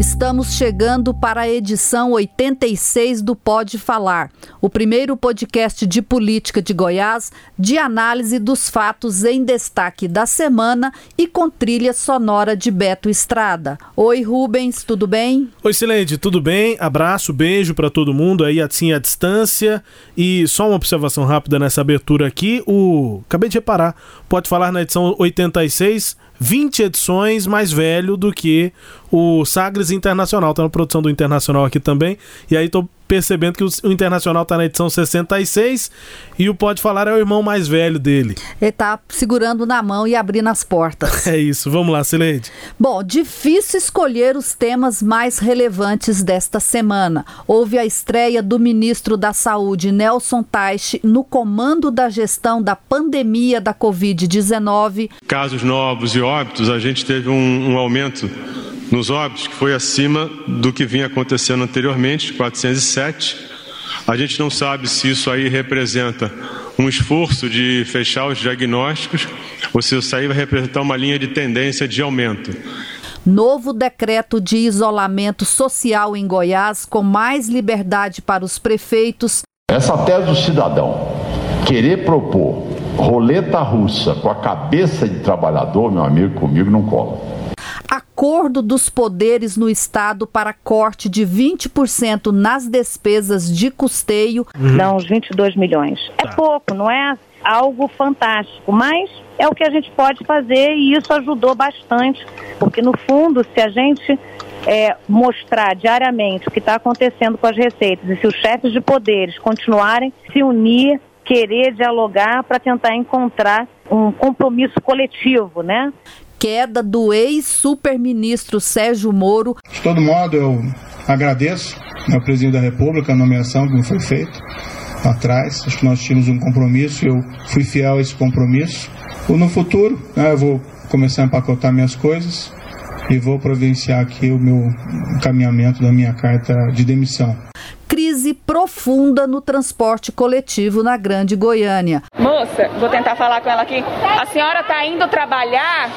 Estamos chegando para a edição 86 do Pode Falar, o primeiro podcast de política de Goiás, de análise dos fatos em destaque da semana e com trilha sonora de Beto Estrada. Oi, Rubens, tudo bem? Oi, Silente, tudo bem? Abraço, beijo para todo mundo aí assim à distância. E só uma observação rápida nessa abertura aqui, o acabei de reparar, Pode Falar na edição 86 20 edições mais velho do que o Sagres Internacional. Tá na produção do Internacional aqui também. E aí tô percebendo que o Internacional está na edição 66 e o Pode Falar é o irmão mais velho dele. Ele tá segurando na mão e abrindo as portas. É isso, vamos lá, Sileide. Bom, difícil escolher os temas mais relevantes desta semana. Houve a estreia do ministro da Saúde, Nelson Teich, no comando da gestão da pandemia da Covid-19. Casos novos e óbitos, a gente teve um, um aumento nos óbitos, que foi acima do que vinha acontecendo anteriormente, 407. A gente não sabe se isso aí representa um esforço de fechar os diagnósticos ou se isso aí vai representar uma linha de tendência de aumento. Novo decreto de isolamento social em Goiás, com mais liberdade para os prefeitos. Essa tese do cidadão querer propor roleta russa com a cabeça de trabalhador, meu amigo, comigo não cola acordo dos poderes no Estado para corte de 20% nas despesas de custeio. Uhum. Dá uns 22 milhões. É tá. pouco, não é algo fantástico, mas é o que a gente pode fazer e isso ajudou bastante, porque no fundo, se a gente é, mostrar diariamente o que está acontecendo com as receitas e se os chefes de poderes continuarem se unir, querer dialogar para tentar encontrar um compromisso coletivo, né? queda do ex-superministro Sérgio Moro. De todo modo, eu agradeço ao presidente da República a nomeação que me foi feita atrás. Acho que nós tínhamos um compromisso e eu fui fiel a esse compromisso. No futuro, né, eu vou começar a empacotar minhas coisas e vou providenciar aqui o meu encaminhamento da minha carta de demissão crise profunda no transporte coletivo na Grande Goiânia. Moça, vou tentar falar com ela aqui. A senhora está indo trabalhar?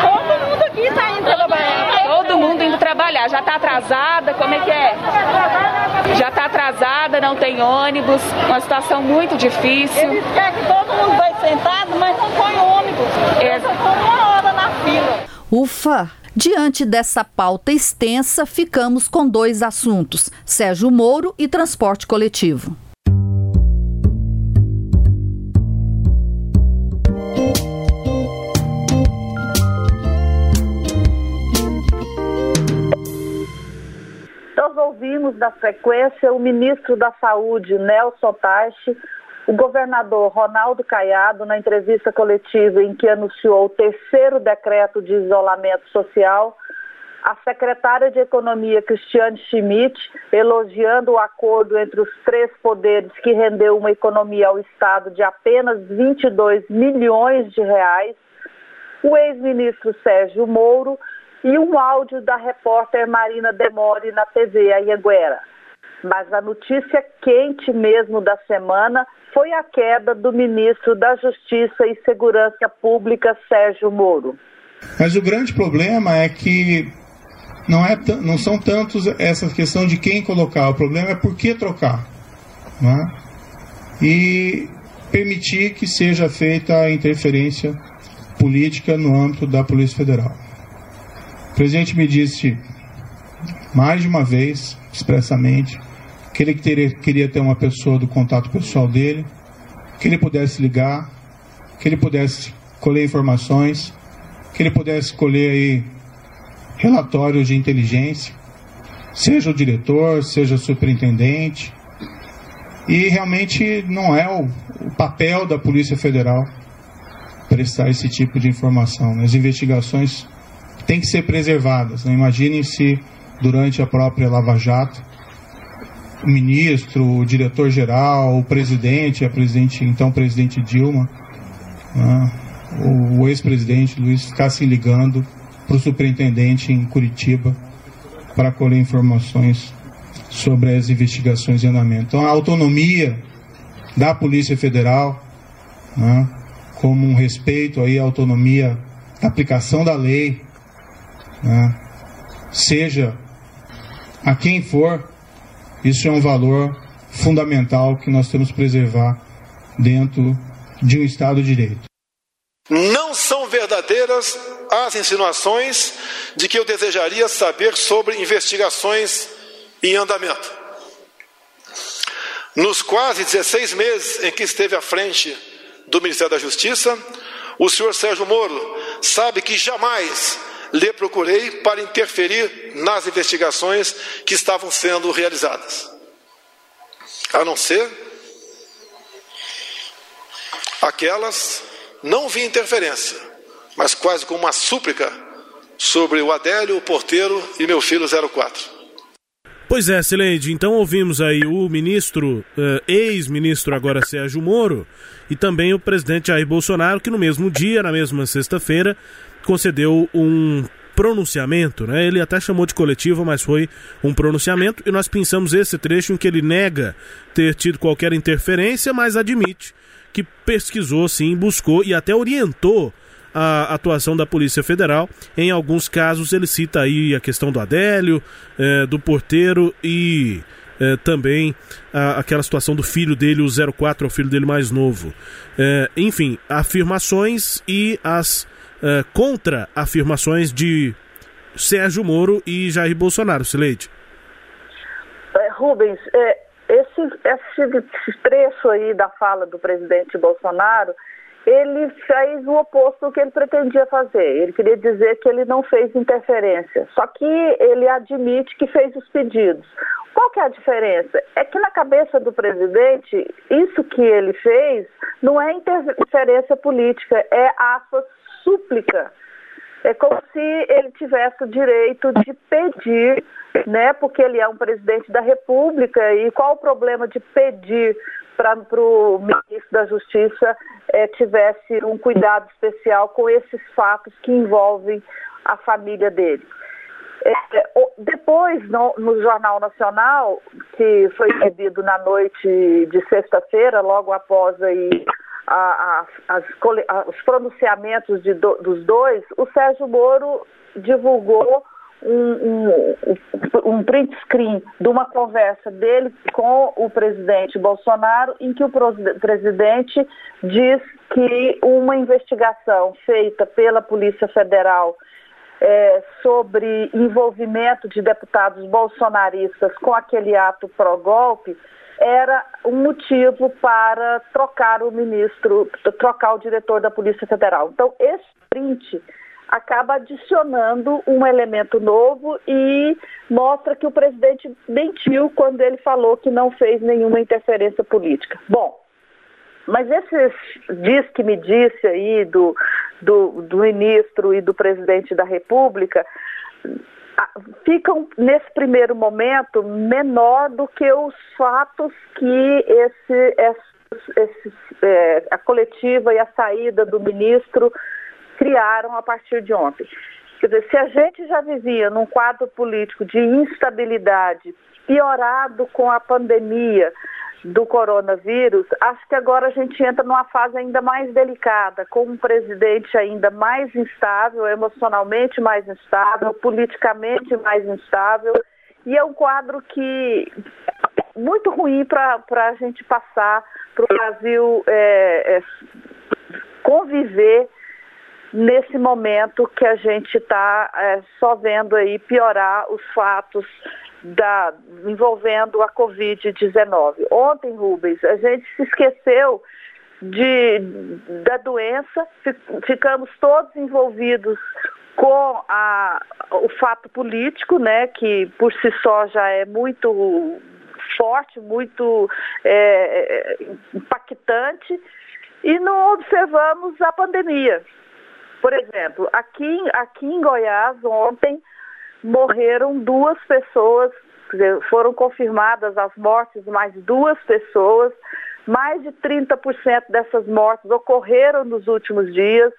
Todo mundo aqui está indo trabalhar. Todo mundo indo trabalhar. Já está atrasada? Como é que é? Já está atrasada, não tem ônibus. Uma situação muito difícil. Eles querem que todo mundo vai sentado, mas não põe ônibus. É. uma hora na fila. Ufa! Diante dessa pauta extensa, ficamos com dois assuntos: Sérgio Moro e transporte coletivo. Nós ouvimos da frequência o ministro da Saúde, Nelson Taixe, o governador Ronaldo Caiado, na entrevista coletiva em que anunciou o terceiro decreto de isolamento social, a secretária de Economia, Cristiane Schmidt, elogiando o acordo entre os três poderes que rendeu uma economia ao Estado de apenas 22 milhões de reais, o ex-ministro Sérgio Moro e um áudio da repórter Marina Demore na TV Anhanguera. Mas a notícia quente mesmo da semana foi a queda do ministro da Justiça e Segurança Pública, Sérgio Moro. Mas o grande problema é que não, é não são tantos essa questão de quem colocar, o problema é por que trocar. É? E permitir que seja feita a interferência política no âmbito da Polícia Federal. O presidente me disse mais de uma vez, expressamente, que ele queria ter uma pessoa do contato pessoal dele, que ele pudesse ligar, que ele pudesse colher informações, que ele pudesse colher aí relatórios de inteligência, seja o diretor, seja o superintendente. E realmente não é o, o papel da Polícia Federal prestar esse tipo de informação. As investigações têm que ser preservadas. Né? Imaginem se durante a própria Lava Jato. O ministro, o diretor-geral, o presidente, a presidente, então presidente Dilma, né, o ex-presidente Luiz ficassem ligando para o superintendente em Curitiba para colher informações sobre as investigações em andamento. Então, a autonomia da Polícia Federal, né, como um respeito aí à autonomia da aplicação da lei, né, seja a quem for, isso é um valor fundamental que nós temos que preservar dentro de um Estado de Direito. Não são verdadeiras as insinuações de que eu desejaria saber sobre investigações em andamento. Nos quase 16 meses em que esteve à frente do Ministério da Justiça, o senhor Sérgio Moro sabe que jamais lhe procurei para interferir nas investigações que estavam sendo realizadas. A não ser aquelas, não vi interferência, mas quase com uma súplica sobre o Adélio, o porteiro e meu filho 04. Pois é, Sileide, então ouvimos aí o ministro, uh, ex-ministro agora Sérgio Moro, e também o presidente Jair Bolsonaro, que no mesmo dia, na mesma sexta-feira, concedeu um pronunciamento, né? Ele até chamou de coletiva, mas foi um pronunciamento e nós pensamos esse trecho em que ele nega ter tido qualquer interferência, mas admite que pesquisou sim, buscou e até orientou a atuação da Polícia Federal. Em alguns casos ele cita aí a questão do Adélio, é, do porteiro e é, também a, aquela situação do filho dele, o 04, é o filho dele mais novo. É, enfim, afirmações e as uh, contra afirmações de Sérgio Moro e Jair Bolsonaro, Sileide. É, Rubens, é, esse, esse trecho aí da fala do presidente Bolsonaro, ele fez o oposto do que ele pretendia fazer. Ele queria dizer que ele não fez interferência. Só que ele admite que fez os pedidos. Qual que é a diferença? É que na cabeça do presidente, isso que ele fez não é interferência política, é aspas súplica. É como se ele tivesse o direito de pedir, né? Porque ele é um presidente da República e qual o problema de pedir para o ministro da Justiça é, tivesse um cuidado especial com esses fatos que envolvem a família dele. É, depois, no, no, Jornal Nacional, que foi exibido na noite de sexta-feira, logo após aí a, a, as, os pronunciamentos de do, dos dois, o Sérgio Moro divulgou um, um, um, print screen de uma conversa dele com o presidente Bolsonaro, em que o presidente diz que uma investigação feita pela Polícia Federal é, sobre envolvimento de deputados bolsonaristas com aquele ato pró-golpe era um motivo para trocar o ministro, trocar o diretor da Polícia Federal. Então, esse print acaba adicionando um elemento novo e mostra que o presidente mentiu quando ele falou que não fez nenhuma interferência política. Bom, mas esses diz que me disse aí do, do, do ministro e do presidente da República ficam nesse primeiro momento menor do que os fatos que esse, esse, esse é, a coletiva e a saída do ministro criaram a partir de ontem. Quer dizer, se a gente já vivia num quadro político de instabilidade piorado com a pandemia, do coronavírus, acho que agora a gente entra numa fase ainda mais delicada, com um presidente ainda mais instável, emocionalmente mais instável, politicamente mais instável, e é um quadro que é muito ruim para a gente passar, para o Brasil é, é, conviver nesse momento que a gente está é, só vendo aí piorar os fatos da, envolvendo a Covid-19. Ontem, Rubens, a gente se esqueceu de, da doença, ficamos todos envolvidos com a, o fato político, né, que por si só já é muito forte, muito é, é impactante, e não observamos a pandemia. Por exemplo, aqui, aqui em Goiás, ontem, morreram duas pessoas, foram confirmadas as mortes de mais duas pessoas. Mais de 30% dessas mortes ocorreram nos últimos dias.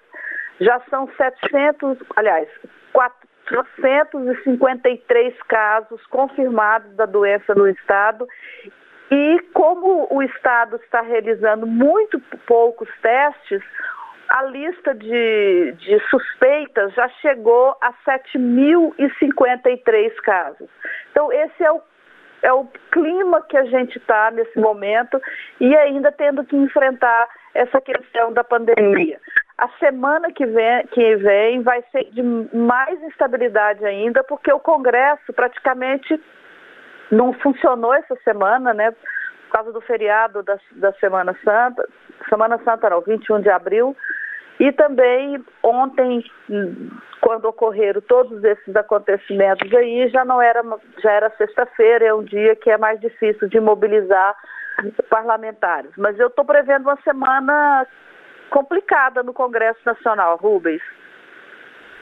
Já são 700, aliás, 453 casos confirmados da doença no estado. E como o estado está realizando muito poucos testes, a lista de, de suspeitas já chegou a 7.053 casos. Então, esse é o, é o clima que a gente está nesse momento e ainda tendo que enfrentar essa questão da pandemia. A semana que vem, que vem vai ser de mais instabilidade ainda, porque o Congresso praticamente não funcionou essa semana, né? Por causa do feriado da, da Semana Santa, Semana Santa não, 21 de abril, e também ontem, quando ocorreram todos esses acontecimentos aí, já não era, já era sexta-feira, é um dia que é mais difícil de mobilizar parlamentares. Mas eu estou prevendo uma semana complicada no Congresso Nacional, Rubens.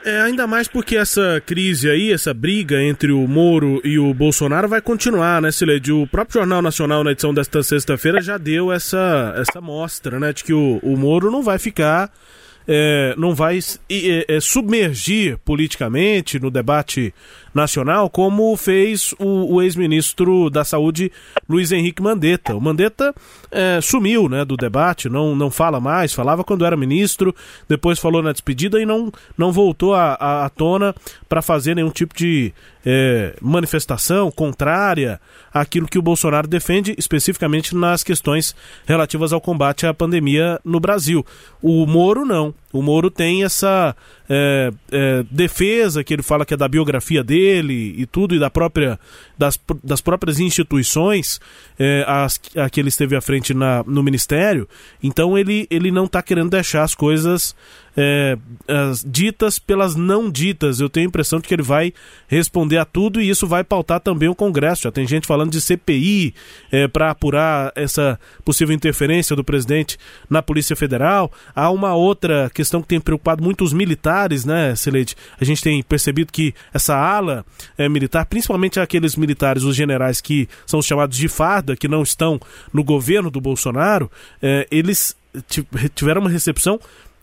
É, ainda mais porque essa crise aí, essa briga entre o Moro e o Bolsonaro vai continuar, né, Sileide? O próprio Jornal Nacional, na edição desta sexta-feira, já deu essa, essa mostra, né, de que o, o Moro não vai ficar é, não vai é, é, submergir politicamente no debate nacional, como fez o, o ex-ministro da Saúde Luiz Henrique Mandetta. O Mandetta é, sumiu né, do debate, não, não fala mais, falava quando era ministro, depois falou na despedida e não, não voltou à tona para fazer nenhum tipo de é, manifestação contrária àquilo que o Bolsonaro defende, especificamente nas questões relativas ao combate à pandemia no Brasil. O Moro não. O Moro tem essa é, é, defesa que ele fala que é da biografia dele e tudo, e da própria, das, das próprias instituições é, as, a que ele esteve à frente na, no Ministério. Então ele, ele não está querendo deixar as coisas é, as ditas pelas não ditas. Eu tenho a impressão de que ele vai responder a tudo e isso vai pautar também o Congresso. Já tem gente falando de CPI é, para apurar essa possível interferência do presidente na Polícia Federal. Há uma outra questão que tem preocupado muito os militares, né, Celeste? A gente tem percebido que essa ala é, militar, principalmente aqueles militares, os generais que são os chamados de farda, que não estão no governo do Bolsonaro, é, eles tiveram uma recepção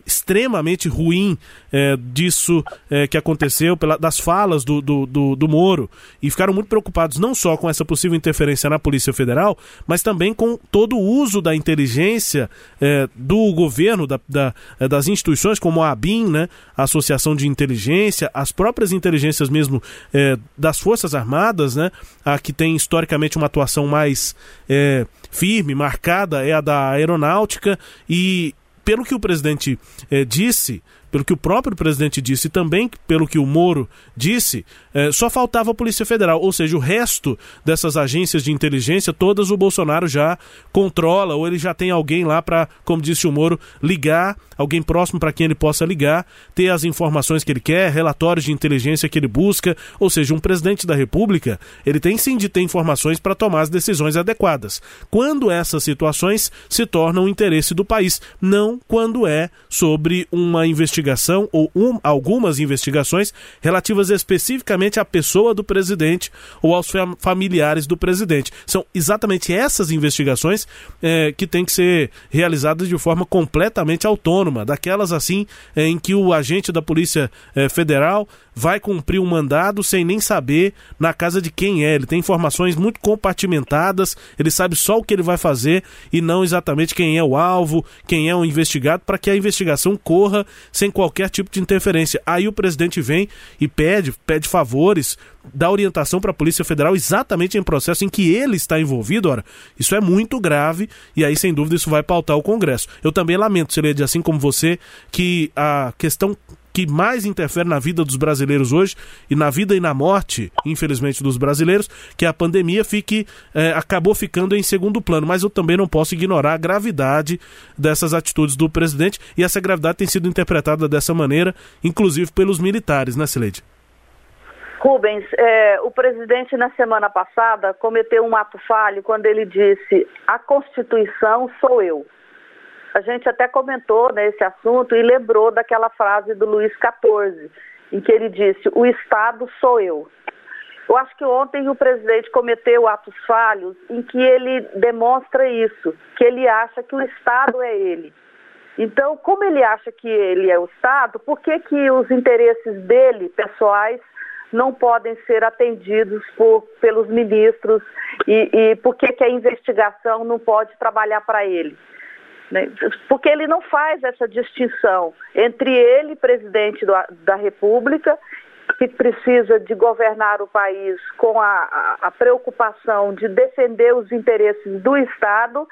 extremamente ruim é, disso é, que aconteceu, pela, das falas do, do, do, do, Moro, e ficaram muito preocupados não só com essa possível interferência na Polícia Federal, mas também com todo o uso da inteligência é, do governo, da, da, é, das instituições como a ABIN, né, a Associação de Inteligência, as próprias inteligências mesmo é, das Forças Armadas, né, a que tem historicamente uma atuação mais é, firme, marcada, é a da aeronáutica, e pelo que o presidente eh, disse, pelo que o próprio presidente disse e também pelo que o Moro disse, eh, só faltava a Polícia Federal. Ou seja, o resto dessas agências de inteligência, todas o Bolsonaro já controla, ou ele já tem alguém lá para, como disse o Moro, ligar, alguém próximo para quem ele possa ligar, ter as informações que ele quer, relatórios de inteligência que ele busca. Ou seja, um presidente da República, ele tem sim de ter informações para tomar as decisões adequadas. Quando essas situações se tornam interesse do país, não quando é sobre uma investigação investigação ou um, algumas investigações relativas especificamente à pessoa do presidente ou aos familiares do presidente. São exatamente essas investigações é, que têm que ser realizadas de forma completamente autônoma, daquelas assim é, em que o agente da Polícia é, Federal vai cumprir um mandado sem nem saber na casa de quem é. Ele tem informações muito compartimentadas, ele sabe só o que ele vai fazer e não exatamente quem é o alvo, quem é o investigado, para que a investigação corra sem qualquer tipo de interferência. Aí o presidente vem e pede, pede favores, dá orientação para a Polícia Federal exatamente em processo em que ele está envolvido. Ora, isso é muito grave e aí, sem dúvida, isso vai pautar o Congresso. Eu também lamento, Celede, assim como você, que a questão que mais interfere na vida dos brasileiros hoje e na vida e na morte, infelizmente, dos brasileiros, que a pandemia fique é, acabou ficando em segundo plano. Mas eu também não posso ignorar a gravidade dessas atitudes do presidente e essa gravidade tem sido interpretada dessa maneira, inclusive pelos militares, né, Sileide? Rubens, é, o presidente na semana passada cometeu um ato falho quando ele disse: a Constituição sou eu. A gente até comentou nesse assunto e lembrou daquela frase do Luiz XIV, em que ele disse: o Estado sou eu. Eu acho que ontem o presidente cometeu atos falhos em que ele demonstra isso, que ele acha que o Estado é ele. Então, como ele acha que ele é o Estado, por que, que os interesses dele, pessoais, não podem ser atendidos por, pelos ministros e, e por que, que a investigação não pode trabalhar para ele? Né? Porque ele não faz essa distinção entre ele, presidente do, da República, que precisa de governar o país com a, a, preocupação de defender os interesses do Estado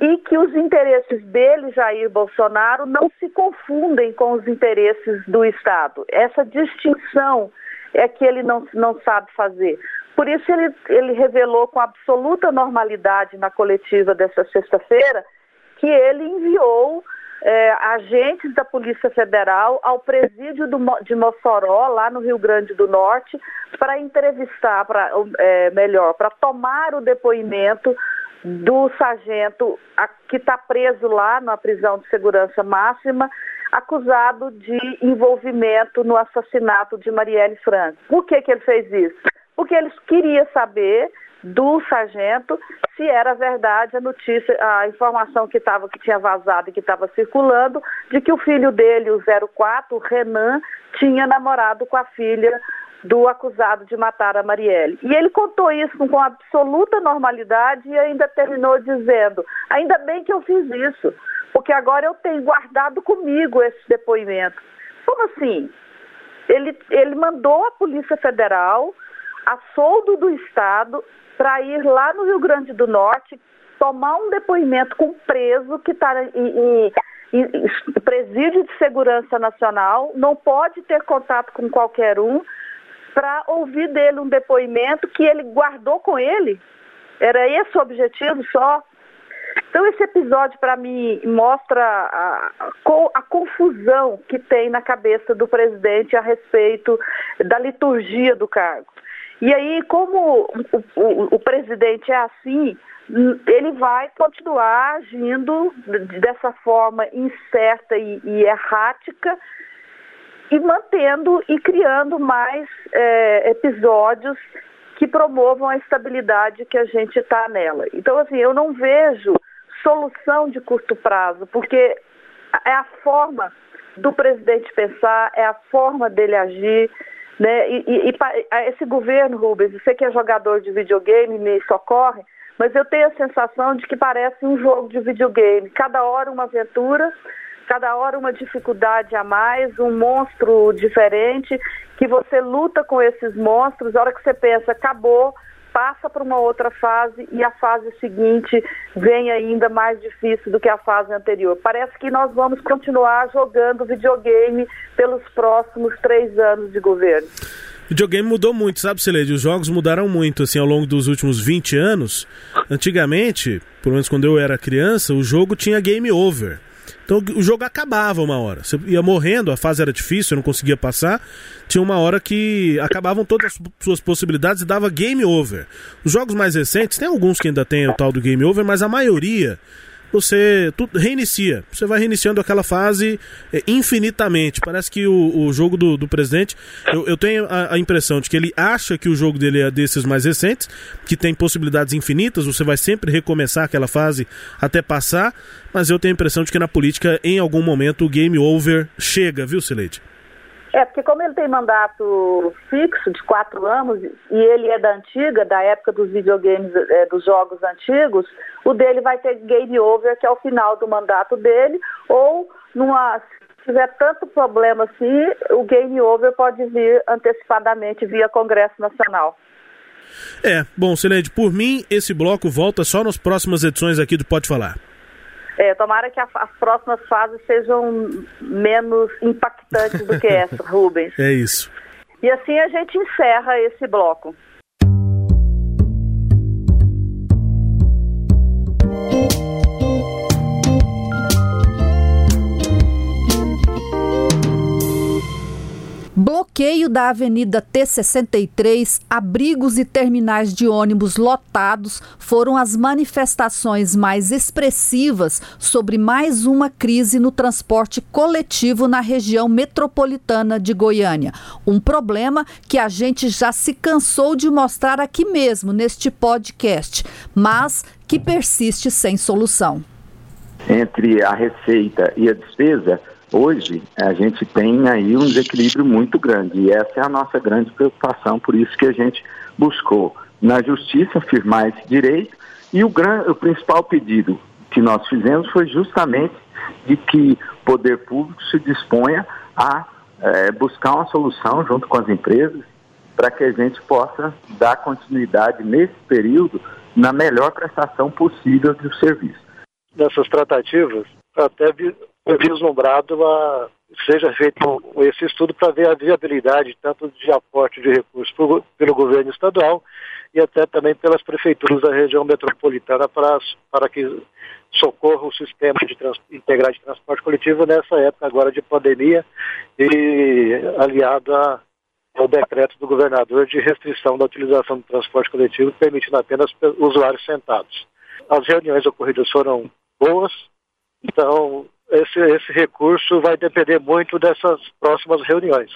e que os interesses dele, Jair Bolsonaro, não se confundem com os interesses do Estado. Essa distinção é que ele não, não sabe fazer. Por isso, ele, ele revelou com absoluta normalidade na coletiva dessa sexta-feira que ele enviou é, agentes da Polícia Federal ao presídio do, de Mossoró, lá no Rio Grande do Norte, para entrevistar, pra, é, melhor, para tomar o depoimento do sargento a, que está preso lá na prisão de segurança máxima, acusado de envolvimento no assassinato de Marielle Franco. Por que, que ele fez isso? Porque ele queria saber do sargento se era verdade a notícia, a informação que, tava, que tinha vazado e que estava circulando, de que o filho dele, o 04, o Renan, tinha namorado com a filha do acusado de matar a Marielle. E ele contou isso com absoluta normalidade e ainda terminou dizendo: ainda bem que eu fiz isso, porque agora eu tenho guardado comigo esse depoimento. Como assim? Ele, ele mandou a Polícia Federal, a soldo do Estado, para ir lá no Rio Grande do Norte tomar um depoimento com um preso que está em, em, em presídio de segurança nacional, não pode ter contato com qualquer um, para ouvir dele um depoimento que ele guardou com ele. Era esse o objetivo só. Então, esse episódio, para mim, mostra a, a, confusão que tem na cabeça do presidente a respeito da liturgia do cargo. E aí, como o, o, o presidente é assim, ele vai continuar agindo dessa forma incerta e, e errática e mantendo e criando mais é, episódios que promovam a estabilidade que a gente está nela. Então, assim, eu não vejo solução de curto prazo, porque é a forma do presidente pensar, é a forma dele agir, né? E, e, e esse governo, Rubens, você que é jogador de videogame, me socorre, mas eu tenho a sensação de que parece um jogo de videogame. Cada hora uma aventura, cada hora uma dificuldade a mais, um monstro diferente, que você luta com esses monstros, a hora que você pensa, acabou, passa para uma outra fase e a fase seguinte vem ainda mais difícil do que a fase anterior. Parece que nós vamos continuar jogando videogame pelos próximos três anos de governo. O videogame mudou muito, sabe, Celede? Os jogos mudaram muito, assim, ao longo dos últimos 20 anos. Antigamente, pelo menos quando eu era criança, o jogo tinha game over. Então o jogo acabava uma hora. Você ia morrendo, a fase era difícil, não conseguia passar. Tinha uma hora que acabavam todas as suas possibilidades e dava game over. Os jogos mais recentes, tem alguns que ainda tem o tal do game over, mas a maioria você tudo, reinicia. Você vai reiniciando aquela fase é, infinitamente. Parece que o, o jogo do, do presidente, eu, eu tenho a, a, impressão de que ele acha que o jogo dele é desses mais recentes, que tem possibilidades infinitas, você vai sempre recomeçar aquela fase até passar, mas eu tenho a impressão de que na política, em algum momento, o game over chega, viu, Sileide? É, porque como ele tem mandato fixo de quatro anos e ele é da antiga, da época dos videogames, é, dos jogos antigos, o dele vai ter game over, que é o final do mandato dele, ou numa, se tiver tanto problema assim, o game over pode vir antecipadamente via Congresso Nacional. É, bom, Celede, por mim, esse bloco volta só nas próximas edições aqui do Pode Falar. É, tomara que a, as próximas fases sejam menos impactantes do que essa, Rubens. É isso. E assim a gente encerra esse bloco. Bloqueio da Avenida T63, abrigos e terminais de ônibus lotados foram as manifestações mais expressivas sobre mais uma crise no transporte coletivo na região metropolitana de Goiânia. Um problema que a gente já se cansou de mostrar aqui mesmo neste podcast, mas que persiste sem solução. Entre a receita e a despesa, Hoje, a gente tem aí um desequilíbrio muito grande e essa é a nossa grande preocupação, por isso que a gente buscou na justiça firmar esse direito e o, gran, o principal pedido que nós fizemos foi justamente de que o poder público se disponha a é, buscar uma solução junto com as empresas para que a gente possa dar continuidade nesse período na melhor prestação possível do serviço. Nessas tratativas, até vislumbrado a seja feito esse estudo para ver a viabilidade tanto de aporte de recursos pelo governo estadual e até também pelas prefeituras da região metropolitana para, para que socorra o sistema de trans, integrar de transporte coletivo nessa época agora de pandemia e aliado a, ao decreto do governador de restrição da utilização do transporte coletivo, permitindo apenas usuários sentados. As reuniões ocorridas foram boas, então esse, esse recurso vai depender muito dessas próximas reuniões.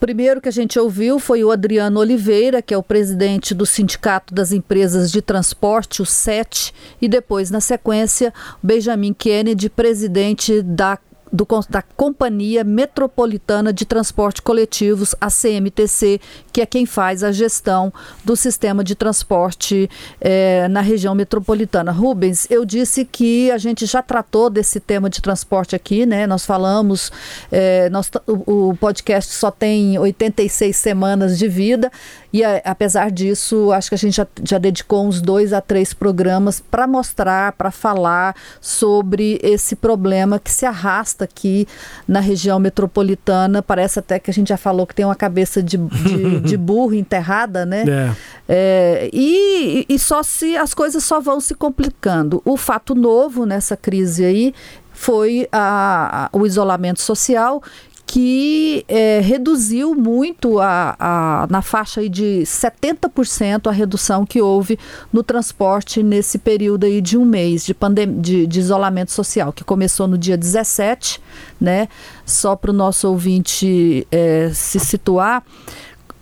Primeiro que a gente ouviu foi o Adriano Oliveira, que é o presidente do Sindicato das Empresas de Transporte, o SET, e depois, na sequência, Benjamin Kennedy, presidente da do, da Companhia Metropolitana de Transporte Coletivos, a CMTC, que é quem faz a gestão do sistema de transporte eh, na região metropolitana. Rubens, eu disse que a gente já tratou desse tema de transporte aqui, né? Nós falamos, eh, nós, o, o podcast só tem 86 semanas de vida, e a, apesar disso, acho que a gente já, já dedicou uns dois a três programas para mostrar, para falar sobre esse problema que se arrasta aqui na região metropolitana. Parece até que a gente já falou que tem uma cabeça de, de, de burro enterrada, né? É. É, e, e só se as coisas só vão se complicando. O fato novo nessa crise aí foi a, a, o isolamento social que é, reduziu muito a, a, na faixa de 70% a redução que houve no transporte nesse período aí de um mês de, de, de isolamento social, que começou no dia 17, né? Só para o nosso ouvinte é, se situar.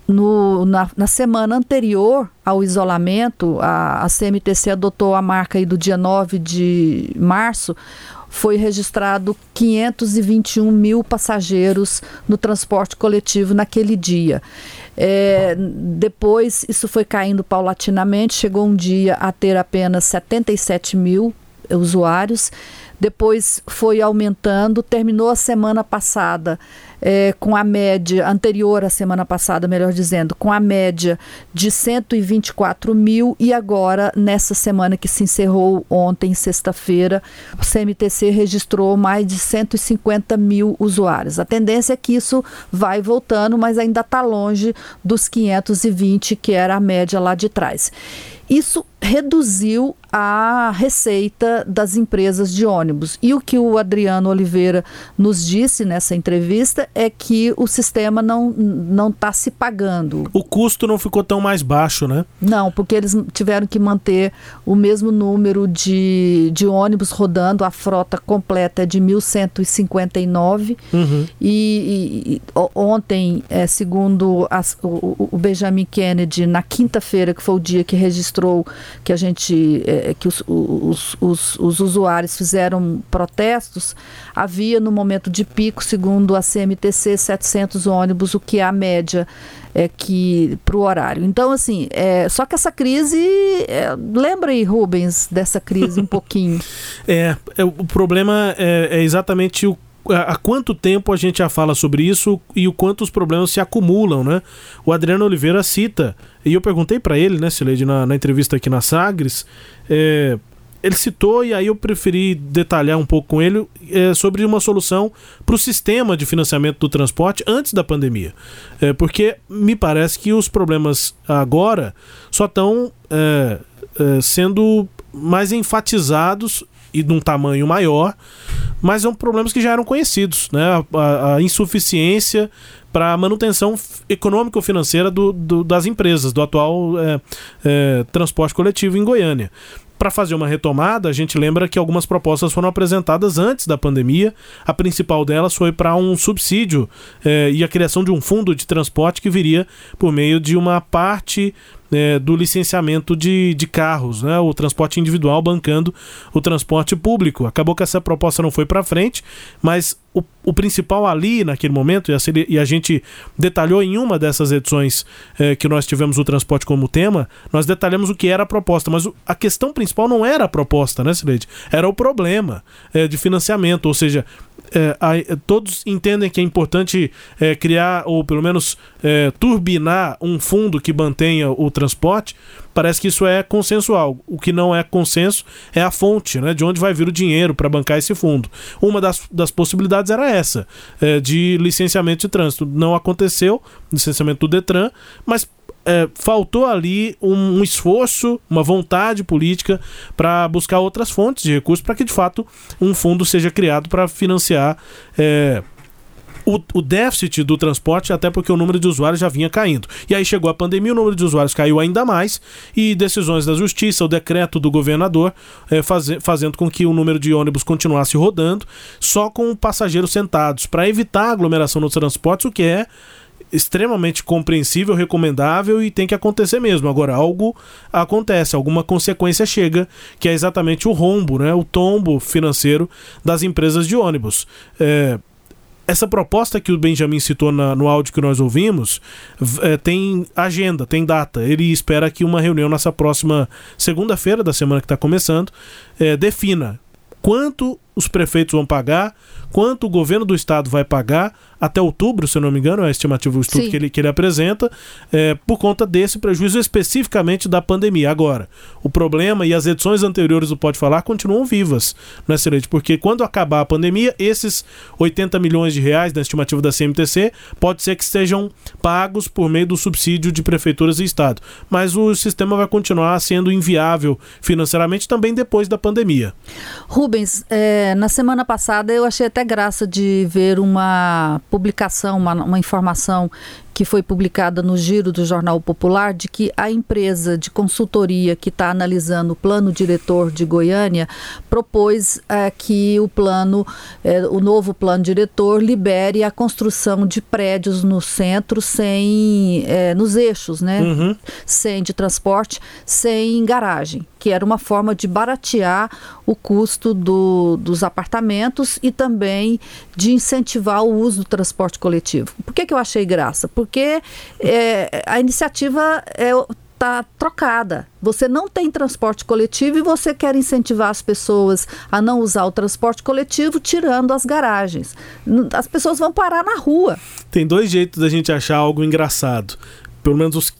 No, na, na, semana anterior ao isolamento, a, a CMTC adotou a marca aí do dia 9 de março, foi registrado 521 mil passageiros no transporte coletivo naquele dia. É, depois, isso foi caindo paulatinamente, chegou um dia a ter apenas 77 mil usuários, depois foi aumentando, terminou a semana passada é, com a média anterior à semana passada, melhor dizendo, com a média de 124 mil e agora, nessa semana que se encerrou ontem, sexta-feira, o CMTC registrou mais de 150 mil usuários. A tendência é que isso vai voltando, mas ainda está longe dos 520 que era a média lá de trás. Isso reduziu a receita das empresas de ônibus. E o que o Adriano Oliveira nos disse nessa entrevista é que o sistema não não está se pagando. O custo não ficou tão mais baixo, né? Não, porque eles tiveram que manter o mesmo número de, de ônibus rodando, a frota completa é de 1.159. Uhum. E, e, ontem, é, segundo as, o, o Benjamin Kennedy, na quinta-feira, que foi o dia que registrou que a gente é, que os, os, os, os, usuários fizeram protestos, havia no momento de pico, segundo a CMTC, 700 ônibus, o que é a média é que para o horário. Então, assim, é, só que essa crise, é, lembra aí, Rubens, dessa crise um pouquinho. É, é, o problema é, é exatamente o há quanto tempo a gente já fala sobre isso e o quanto os problemas se acumulam, né? O Adriano Oliveira cita, e eu perguntei para ele, né, Sileide, na, na, entrevista aqui na Sagres, é, ele citou e aí eu preferi detalhar um pouco com ele é, sobre uma solução para o sistema de financiamento do transporte antes da pandemia. É, porque me parece que os problemas agora só estão é, é, sendo mais enfatizados e de um tamanho maior, mas são problemas que já eram conhecidos, né? A, a, insuficiência para a manutenção econômico-financeira do, do, das empresas, do atual é, é, transporte coletivo em Goiânia para fazer uma retomada, a gente lembra que algumas propostas foram apresentadas antes da pandemia. A principal delas foi para um subsídio eh, e a criação de um fundo de transporte que viria por meio de uma parte é, do licenciamento de, de carros, né? o transporte individual bancando o transporte público. Acabou que essa proposta não foi para frente, mas o, o, principal ali naquele momento, e a, e a, gente detalhou em uma dessas edições é, que nós tivemos o transporte como tema, nós detalhamos o que era a proposta, mas a questão principal não era a proposta, né, Sileide? Era o problema é, de financiamento, ou seja, é, todos entendem que é importante é, criar, ou pelo menos é, turbinar um fundo que mantenha o transporte, parece que isso é consensual. O que não é consenso é a fonte, né, de onde vai vir o dinheiro para bancar esse fundo. Uma das, das possibilidades era essa, é, de licenciamento de trânsito. Não aconteceu, licenciamento do Detran, mas é, faltou ali um, um, esforço, uma vontade política para buscar outras fontes de recursos para que de fato um fundo seja criado para financiar é, o, o, déficit do transporte, até porque o número de usuários já vinha caindo. E aí chegou a pandemia, o número de usuários caiu ainda mais, e decisões da justiça, o decreto do governador, é, faz, fazendo com que o número de ônibus continuasse rodando, só com passageiros sentados, para evitar aglomeração nos transportes, o que é extremamente compreensível, recomendável e tem que acontecer mesmo. Agora, algo acontece, alguma consequência chega, que é exatamente o rombo, né, o tombo financeiro das empresas de ônibus. É, essa proposta que o Benjamin citou na, no áudio que nós ouvimos é, tem agenda, tem data. Ele espera que uma reunião nessa próxima segunda-feira da semana que está começando é, defina quanto os prefeitos vão pagar, quanto o governo do estado vai pagar até outubro, se eu não me engano, é a estimativa do estudo que ele, que ele apresenta, é, por conta desse prejuízo especificamente da pandemia. Agora, o problema e as edições anteriores do Pode Falar continuam vivas, né, Celeste? Porque quando acabar a pandemia, esses 80 milhões de reais da estimativa da CMTC pode ser que sejam pagos por meio do subsídio de prefeituras e estado. Mas o sistema vai continuar sendo inviável financeiramente também depois da pandemia. Rubens, é, na semana passada eu achei até graça de ver uma publicação, uma, uma informação que foi publicada no Giro do Jornal Popular de que a empresa de consultoria que está analisando o plano diretor de Goiânia propôs é, que o plano, é, o novo plano diretor libere a construção de prédios no centro sem, é, nos eixos, né? Uhum. Sem de transporte, sem garagem, que era uma forma de baratear o custo do, dos apartamentos e também de incentivar o uso do transporte coletivo. Por que, que eu achei graça? Porque é, a iniciativa é, está trocada. Você não tem transporte coletivo e você quer incentivar as pessoas a não usar o transporte coletivo, tirando as garagens. As pessoas vão parar na rua. Tem dois jeitos da gente achar algo engraçado. Pelo menos os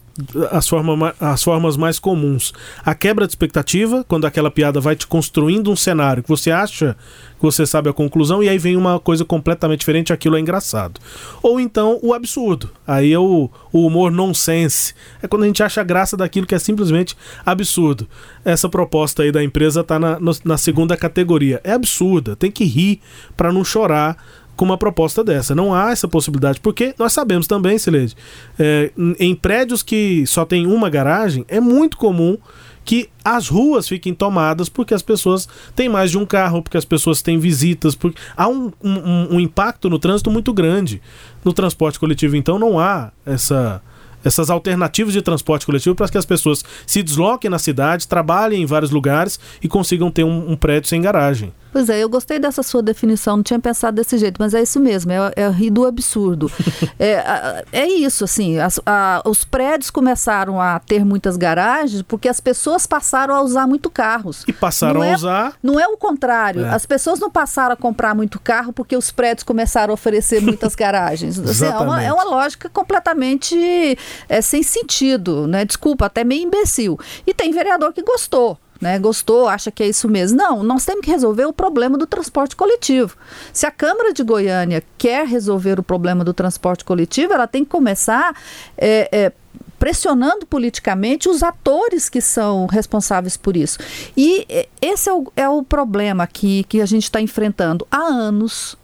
as, forma, as formas mais comuns. A quebra de expectativa, quando aquela piada vai te construindo um cenário que você acha que você sabe a conclusão e aí vem uma coisa completamente diferente, aquilo é engraçado. Ou então o absurdo. Aí é o, o humor nonsense. É quando a gente acha graça daquilo que é simplesmente absurdo. Essa proposta aí da empresa está na, na segunda categoria. É absurda, tem que rir para não chorar com uma proposta dessa. Não há essa possibilidade, porque nós sabemos também, Sileide, é, em prédios que só tem uma garagem, é muito comum que as ruas fiquem tomadas porque as pessoas têm mais de um carro, porque as pessoas têm visitas, porque há um, um, um impacto no trânsito muito grande. No transporte coletivo, então, não há essa essas alternativas de transporte coletivo para que as pessoas se desloquem na cidade, trabalhem em vários lugares e consigam ter um, um prédio sem garagem. Pois é, eu gostei dessa sua definição, não tinha pensado desse jeito, mas é isso mesmo, é, é rir do absurdo. é, é isso, assim, as, a, os prédios começaram a ter muitas garagens porque as pessoas passaram a usar muito carros. E passaram não a é, usar. Não é o contrário, é. as pessoas não passaram a comprar muito carro porque os prédios começaram a oferecer muitas garagens. Assim, é, uma, é, uma, lógica completamente é, sem sentido, né? Desculpa, até meio imbecil. E tem vereador que gostou né, gostou, acha que é isso mesmo. Não, nós temos que resolver o problema do transporte coletivo. Se a Câmara de Goiânia quer resolver o problema do transporte coletivo, ela tem que começar é, é, pressionando politicamente os atores que são responsáveis por isso. E esse é o, é o problema que, que a gente está enfrentando há anos,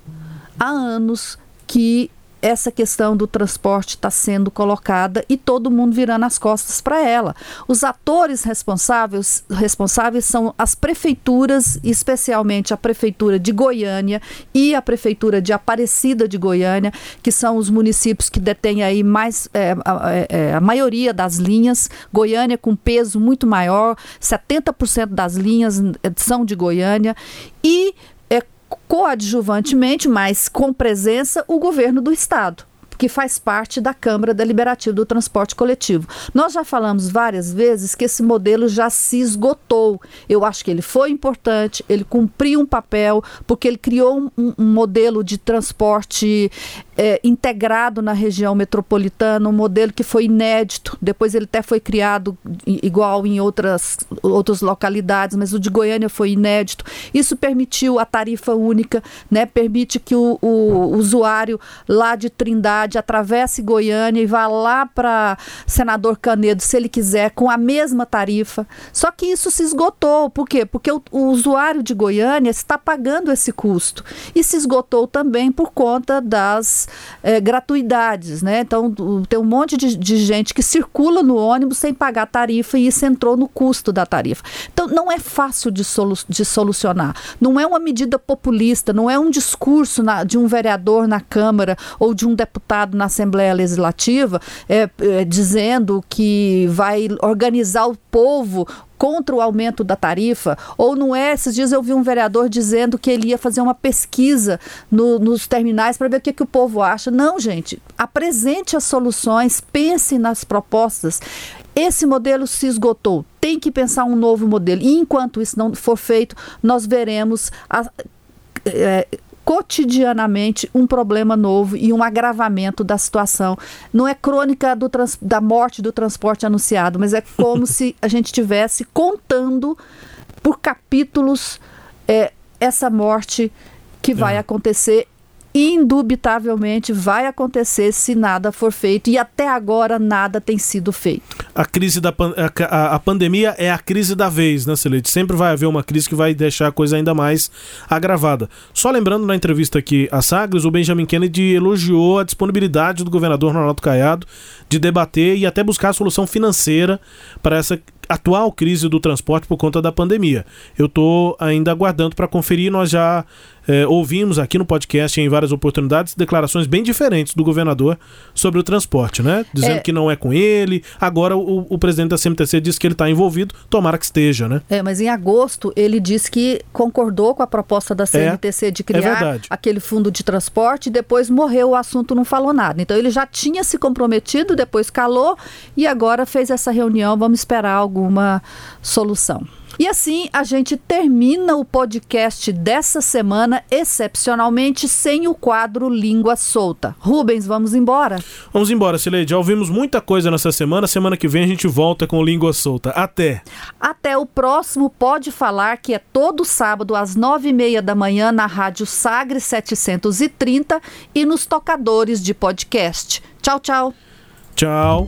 há anos que essa questão do transporte está sendo colocada e todo mundo virando as costas para ela. Os atores responsáveis, responsáveis são as prefeituras, especialmente a prefeitura de Goiânia e a prefeitura de Aparecida de Goiânia, que são os municípios que detêm aí mais é, a, é, é a maioria das linhas. Goiânia com peso muito maior, 70% das linhas é, são de Goiânia e coadjuvantemente, mas com presença, o governo do estado que faz parte da Câmara Deliberativa do Transporte Coletivo. Nós já falamos várias vezes que esse modelo já se esgotou. Eu acho que ele foi importante, ele cumpriu um papel, porque ele criou um, um modelo de transporte é, integrado na região metropolitana, um modelo que foi inédito. Depois ele até foi criado igual em outras, outras localidades, mas o de Goiânia foi inédito. Isso permitiu a tarifa única, né? permite que o, o usuário lá de Trindade atravesse Goiânia e vá lá para Senador Canedo, se ele quiser, com a mesma tarifa. Só que isso se esgotou. Por quê? Porque o, o usuário de Goiânia está pagando esse custo. E se esgotou também por conta das é, gratuidades, né? Então tem um monte de, de, gente que circula no ônibus sem pagar tarifa e isso entrou no custo da tarifa. Então não é fácil de, solu de solucionar. Não é uma medida populista, não é um discurso na, de um vereador na Câmara ou de um deputado na Assembleia Legislativa é, é, dizendo que vai organizar o povo contra o aumento da tarifa, ou não é? Esses dias eu vi um vereador dizendo que ele ia fazer uma pesquisa no, nos terminais para ver o que, que o povo acha. Não, gente, apresente as soluções, pense nas propostas. Esse modelo se esgotou, tem que pensar um novo modelo. E enquanto isso não for feito, nós veremos a, é, cotidianamente um problema novo e um agravamento da situação. Não é crônica do trans, da morte do transporte anunciado, mas é como se a gente estivesse contando por capítulos é, essa morte que vai é. acontecer indubitavelmente vai acontecer se nada for feito e até agora nada tem sido feito. A crise da a, a pandemia é a crise da vez, né, Celeste? Sempre vai haver uma crise que vai deixar a coisa ainda mais agravada. Só lembrando na entrevista aqui a Sagres, o Benjamin Kennedy elogiou a disponibilidade do governador Ronaldo Caiado de debater e até buscar a solução financeira para essa atual crise do transporte por conta da pandemia. Eu estou ainda aguardando para conferir, nós já é, ouvimos aqui no podcast em várias oportunidades declarações bem diferentes do governador sobre o transporte, né? Dizendo é... que não é com ele. Agora o, o presidente da CMTC disse que ele está envolvido, tomara que esteja, né? É, mas em agosto ele disse que concordou com a proposta da CMTC é, de criar é aquele fundo de transporte e depois morreu o assunto, não falou nada. Então ele já tinha se comprometido, depois calou e agora fez essa reunião. Vamos esperar alguma solução. E assim a gente termina o podcast dessa semana, excepcionalmente sem o quadro Língua Solta. Rubens, vamos embora? Vamos embora, Sileide. Já ouvimos muita coisa nessa semana. Semana que vem a gente volta com Língua Solta. Até! Até o próximo Pode Falar, que é todo sábado às nove e meia da manhã na Rádio Sagre 730 e nos tocadores de podcast. Tchau, tchau. Tchau.